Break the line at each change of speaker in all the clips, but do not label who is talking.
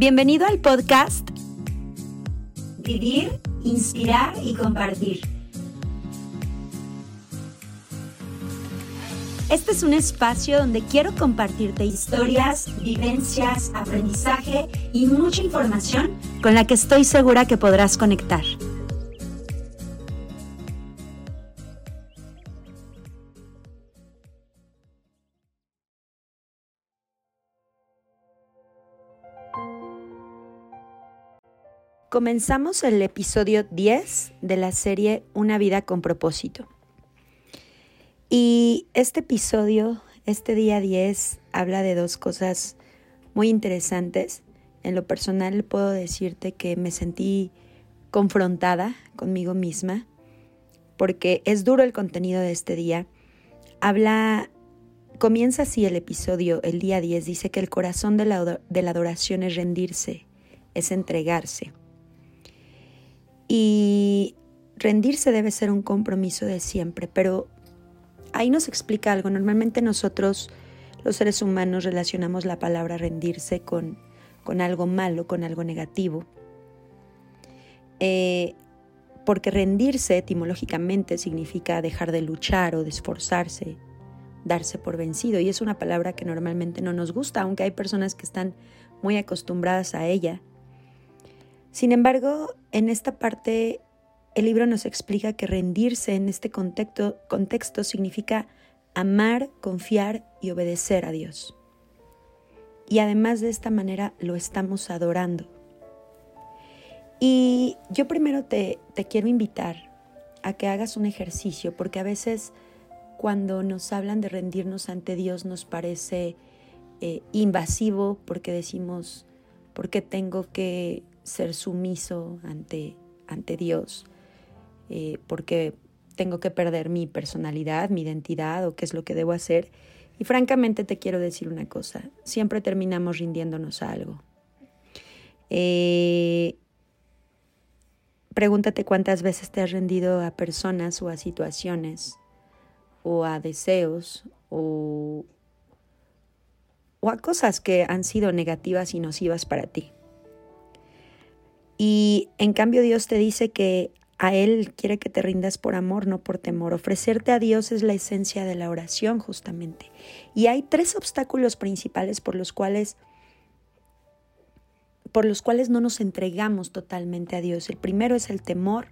Bienvenido al podcast Vivir, Inspirar y Compartir. Este es un espacio donde quiero compartirte historias, vivencias, aprendizaje y mucha información con la que estoy segura que podrás conectar. Comenzamos el episodio 10 de la serie Una vida con propósito. Y este episodio, este día 10, habla de dos cosas muy interesantes. En lo personal puedo decirte que me sentí confrontada conmigo misma porque es duro el contenido de este día. Habla, comienza así el episodio, el día 10, dice que el corazón de la, de la adoración es rendirse, es entregarse. Y rendirse debe ser un compromiso de siempre, pero ahí nos explica algo. Normalmente nosotros, los seres humanos, relacionamos la palabra rendirse con, con algo malo, con algo negativo. Eh, porque rendirse etimológicamente significa dejar de luchar o de esforzarse, darse por vencido. Y es una palabra que normalmente no nos gusta, aunque hay personas que están muy acostumbradas a ella. Sin embargo, en esta parte el libro nos explica que rendirse en este contexto, contexto significa amar, confiar y obedecer a Dios. Y además de esta manera lo estamos adorando. Y yo primero te, quiero invitar a que hagas un ejercicio, porque a veces cuando nos hablan de rendirnos ante Dios nos parece eh, invasivo, porque decimos, ¿por qué tengo que ser sumiso ante, ante Dios, eh, porque tengo que perder mi personalidad, mi identidad o qué es lo que debo hacer. Y francamente te quiero decir una cosa, siempre terminamos rindiéndonos a algo. Eh, pregúntate cuántas veces te has rendido a personas o a situaciones o a deseos o, o a cosas que han sido negativas y nocivas para ti. Y en cambio Dios te dice que a Él quiere que te rindas por amor, no por temor. Ofrecerte a Dios es la esencia de la oración justamente. Y hay tres obstáculos principales por los cuales por los cuales no nos entregamos totalmente a Dios. El primero es el temor,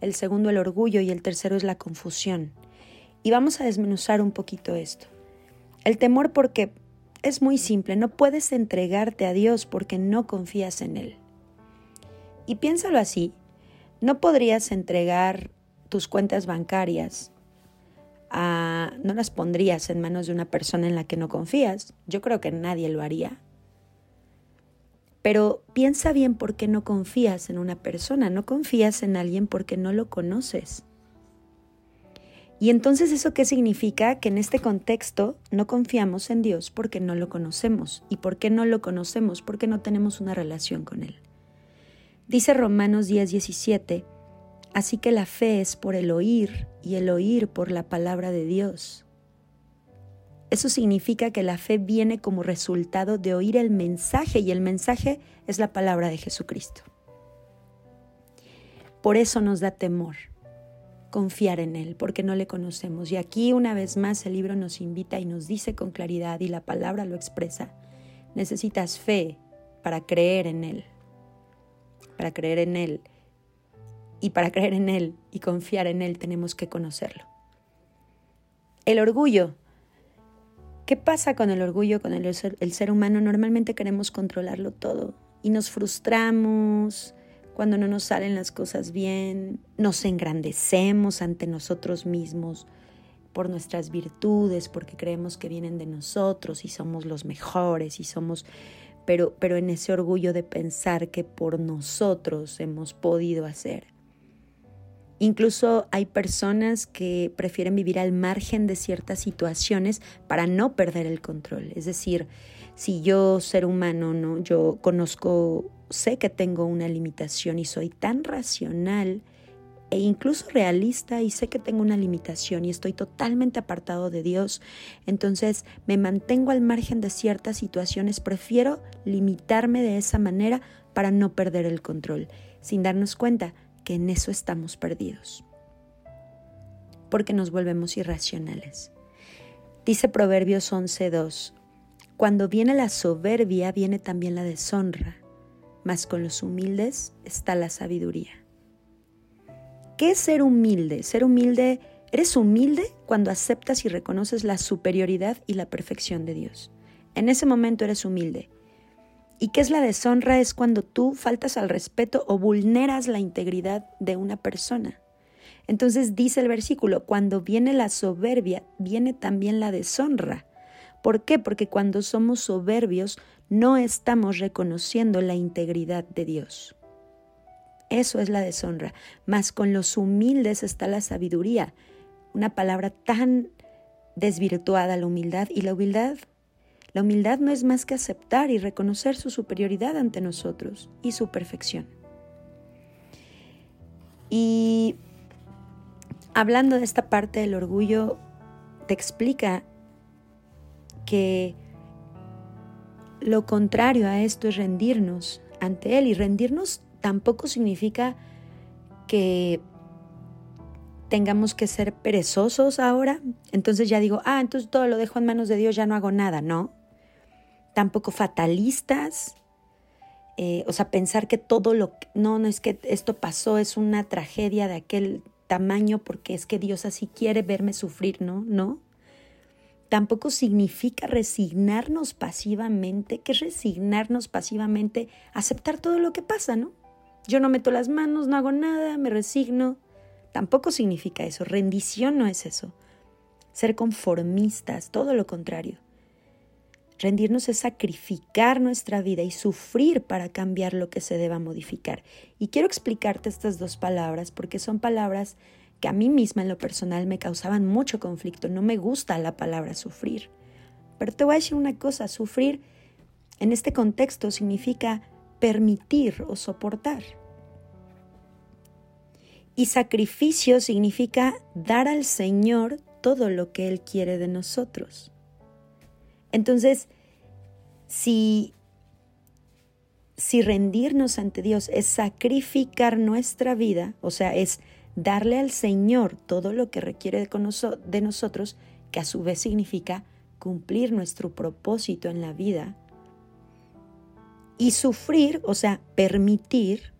el segundo el orgullo y el tercero es la confusión. Y vamos a desmenuzar un poquito esto. El temor porque es muy simple, no puedes entregarte a Dios porque no confías en Él. Y piénsalo así, no podrías entregar tus cuentas bancarias a, no las pondrías en manos de una persona en la que no confías. Yo creo que nadie lo haría. Pero piensa bien por qué no confías en una persona, no confías en alguien porque no lo conoces. Y entonces eso qué significa? Que en este contexto no confiamos en Dios porque no lo conocemos. ¿Y por qué no lo conocemos? Porque no tenemos una relación con Él. Dice Romanos 10, 17, así que la fe es por el oír y el oír por la palabra de Dios. Eso significa que la fe viene como resultado de oír el mensaje y el mensaje es la palabra de Jesucristo. Por eso nos da temor confiar en Él, porque no le conocemos. Y aquí una vez más el libro nos invita y nos dice con claridad y la palabra lo expresa. Necesitas fe para creer en Él para creer en Él. Y para creer en Él y confiar en Él tenemos que conocerlo. El orgullo. ¿Qué pasa con el orgullo, con el el ser humano? Normalmente queremos controlarlo todo y nos frustramos cuando no nos salen las cosas bien, nos engrandecemos ante nosotros mismos por nuestras virtudes, porque creemos que vienen de nosotros y somos los mejores y somos pero, pero en ese orgullo de pensar que por nosotros hemos podido hacer. Incluso hay personas que prefieren vivir al margen de ciertas situaciones para no perder el control. Es decir, si yo, ser humano, no, yo conozco, sé que tengo una limitación y soy tan racional e incluso realista y sé que tengo una limitación y estoy totalmente apartado de Dios, entonces me mantengo al margen de ciertas situaciones, prefiero limitarme de esa manera para no perder el control, sin darnos cuenta que en eso estamos perdidos, porque nos volvemos irracionales. Dice Proverbios 11.2, cuando viene la soberbia viene también la deshonra, mas con los humildes está la sabiduría. ¿Qué es ser humilde? Ser humilde, eres humilde cuando aceptas y reconoces la superioridad y la perfección de Dios. En ese momento eres humilde. ¿Y qué es la deshonra? Es cuando tú faltas al respeto o vulneras la integridad de una persona. Entonces dice el versículo, cuando viene la soberbia, viene también la deshonra. ¿Por qué? Porque cuando somos soberbios no estamos reconociendo la integridad de Dios. Eso es la deshonra. Mas con los humildes está la sabiduría. Una palabra tan desvirtuada, la humildad. Y la humildad, la humildad no es más que aceptar y reconocer su superioridad ante nosotros y su perfección. Y hablando de esta parte del orgullo, te explica que lo contrario a esto es rendirnos ante Él y rendirnos tampoco significa que tengamos que ser perezosos ahora. Entonces ya digo, ah, entonces todo lo dejo en manos de Dios, ya no hago nada, ¿no? Tampoco fatalistas. Eh, o sea, pensar que todo lo que, no, no es que esto pasó, es una tragedia de aquel tamaño porque es que Dios así quiere verme sufrir, ¿no? No. Tampoco significa resignarnos pasivamente. ¿Qué es resignarnos pasivamente? Aceptar todo lo que pasa, ¿no? Yo no meto las manos, no hago nada, me resigno. Tampoco significa eso. Rendición no es eso. Ser conformistas, todo lo contrario. Rendirnos es sacrificar nuestra vida y sufrir para cambiar lo que se deba modificar. Y quiero explicarte estas dos palabras porque son palabras que a mí misma en lo personal me causaban mucho conflicto. No me gusta la palabra sufrir. Pero te voy a decir una cosa, sufrir en este contexto significa permitir o soportar. Y sacrificio significa dar al Señor todo lo que Él quiere de nosotros. Entonces, si, si rendirnos ante Dios es sacrificar nuestra vida, o sea, es darle al Señor todo lo que requiere de nosotros, que a su vez significa cumplir nuestro propósito en la vida, y sufrir, o sea, permitir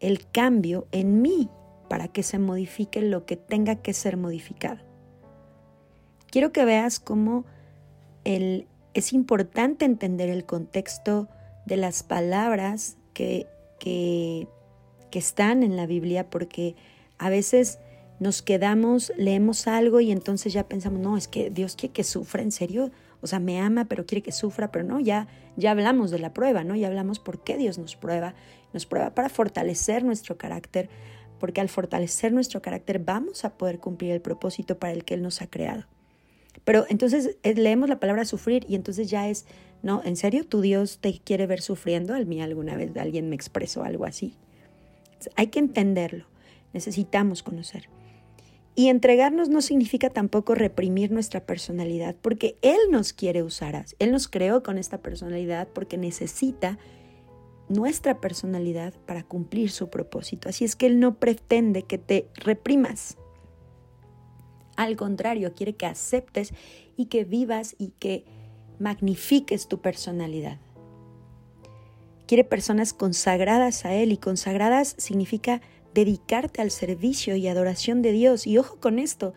el cambio en mí para que se modifique lo que tenga que ser modificado. Quiero que veas cómo el, es importante entender el contexto de las palabras que, que, que están en la Biblia porque a veces nos quedamos, leemos algo y entonces ya pensamos, no, es que Dios quiere que sufra, ¿en serio? O sea, me ama, pero quiere que sufra, pero no, ya, ya hablamos de la prueba, ¿no? Ya hablamos por qué Dios nos prueba. Nos prueba para fortalecer nuestro carácter, porque al fortalecer nuestro carácter vamos a poder cumplir el propósito para el que Él nos ha creado. Pero entonces eh, leemos la palabra sufrir y entonces ya es, no, ¿en serio tu Dios te quiere ver sufriendo? Al mí alguna vez alguien me expresó algo así. Hay que entenderlo, necesitamos conocer. Y entregarnos no significa tampoco reprimir nuestra personalidad, porque Él nos quiere usar. Él nos creó con esta personalidad porque necesita nuestra personalidad para cumplir su propósito. Así es que Él no pretende que te reprimas. Al contrario, quiere que aceptes y que vivas y que magnifiques tu personalidad. Quiere personas consagradas a Él y consagradas significa dedicarte al servicio y adoración de Dios. Y ojo con esto,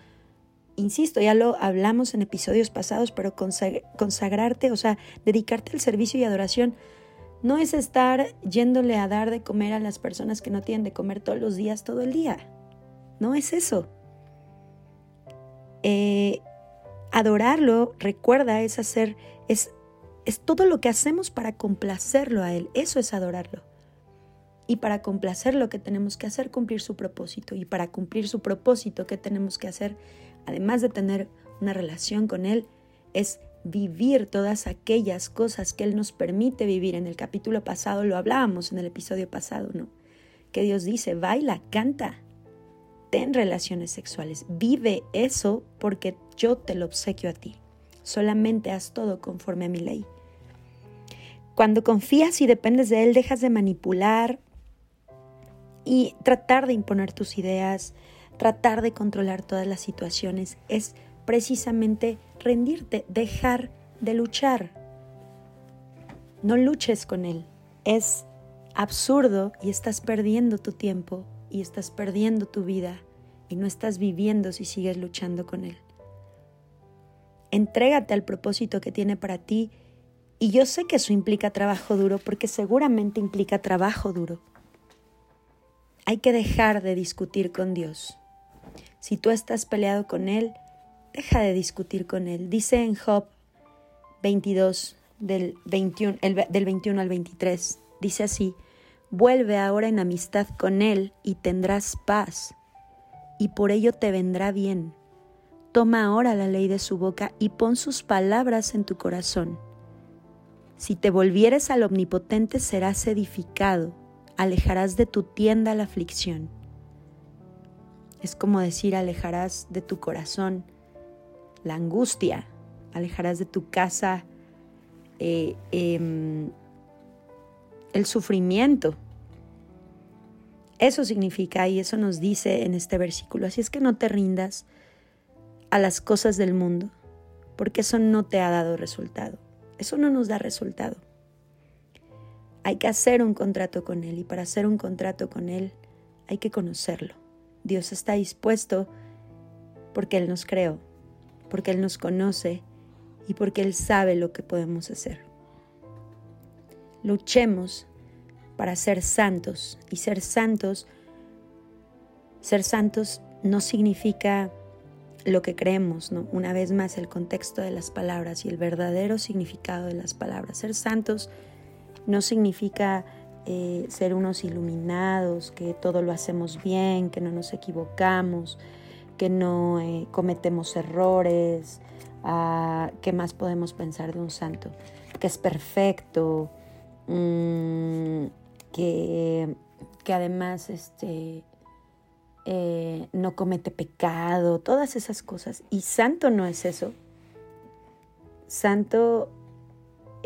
insisto, ya lo hablamos en episodios pasados, pero consagrarte, o sea, dedicarte al servicio y adoración, no es estar yéndole a dar de comer a las personas que no tienen de comer todos los días, todo el día. No es eso. Eh, adorarlo, recuerda, es hacer, es, es todo lo que hacemos para complacerlo a Él. Eso es adorarlo. Y para complacer lo que tenemos que hacer, cumplir su propósito. Y para cumplir su propósito, ¿qué tenemos que hacer? Además de tener una relación con Él, es vivir todas aquellas cosas que Él nos permite vivir. En el capítulo pasado lo hablábamos, en el episodio pasado, ¿no? Que Dios dice, baila, canta, ten relaciones sexuales, vive eso porque yo te lo obsequio a ti. Solamente haz todo conforme a mi ley. Cuando confías y dependes de Él, dejas de manipular y tratar de imponer tus ideas, tratar de controlar todas las situaciones. Es precisamente rendirte, dejar de luchar. No luches con Él. Es absurdo y estás perdiendo tu tiempo y estás perdiendo tu vida y no estás viviendo si sigues luchando con Él. Entrégate al propósito que tiene para ti y yo sé que eso implica trabajo duro porque seguramente implica trabajo duro. Hay que dejar de discutir con Dios. Si tú estás peleado con Él, deja de discutir con Él. Dice en Job 22, del 21, del 21 al 23, dice así, vuelve ahora en amistad con Él y tendrás paz y por ello te vendrá bien. Toma ahora la ley de su boca y pon sus palabras en tu corazón. Si te volvieres al omnipotente serás edificado, alejarás de tu tienda la aflicción. Es como decir, alejarás de tu corazón la angustia, alejarás de tu casa eh, em, el sufrimiento. Eso significa y eso nos dice en este versículo. Así es que no te rindas a las cosas del mundo, porque eso no te ha dado resultado. Eso no nos da resultado. Hay que hacer un contrato con Él y para hacer un contrato con Él hay que conocerlo. Dios está dispuesto porque Él nos creó, porque Él nos conoce y porque Él sabe lo que podemos hacer. Luchemos para ser santos. Y ser santos, ser santos no significa lo que creemos. Una vez más el contexto de las palabras y el verdadero significado de las palabras. Ser santos no significa eh, ser unos iluminados, que todo lo hacemos bien, que no nos equivocamos, que no eh, cometemos errores. Ah, ¿Qué más podemos pensar de un santo? Que es perfecto, mm, que, además este, eh, no comete pecado, todas esas cosas. Y santo no es eso. Santo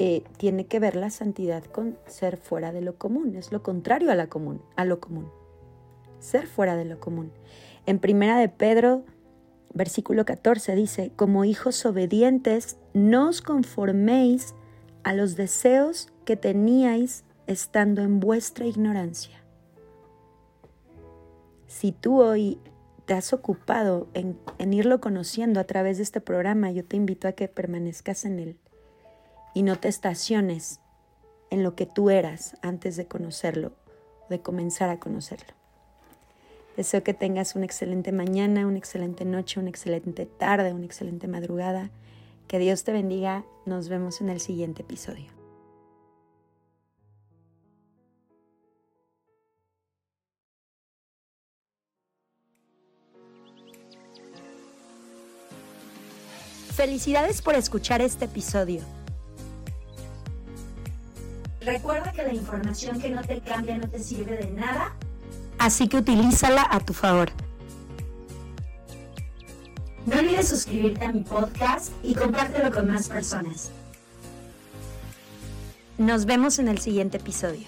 eh, tiene que ver la santidad con ser fuera de lo común, es lo contrario a, la común, a lo común. Ser fuera de lo común. En primera de Pedro, versículo 14 dice, como hijos obedientes, no os conforméis a los deseos que teníais estando en vuestra ignorancia. Si tú hoy te has ocupado en, irlo conociendo a través de este programa, yo te invito a que permanezcas en él y no te estaciones en lo que tú eras antes de conocerlo, de comenzar a conocerlo. Deseo que tengas una excelente mañana, una excelente noche, una excelente tarde, una excelente madrugada. Que Dios te bendiga. Nos vemos en el siguiente episodio. Felicidades por escuchar este episodio. Recuerda que la información que no te cambia no te sirve de nada, así que utilízala a tu favor. No olvides suscribirte a mi podcast y compártelo con más personas. Nos vemos en el siguiente episodio.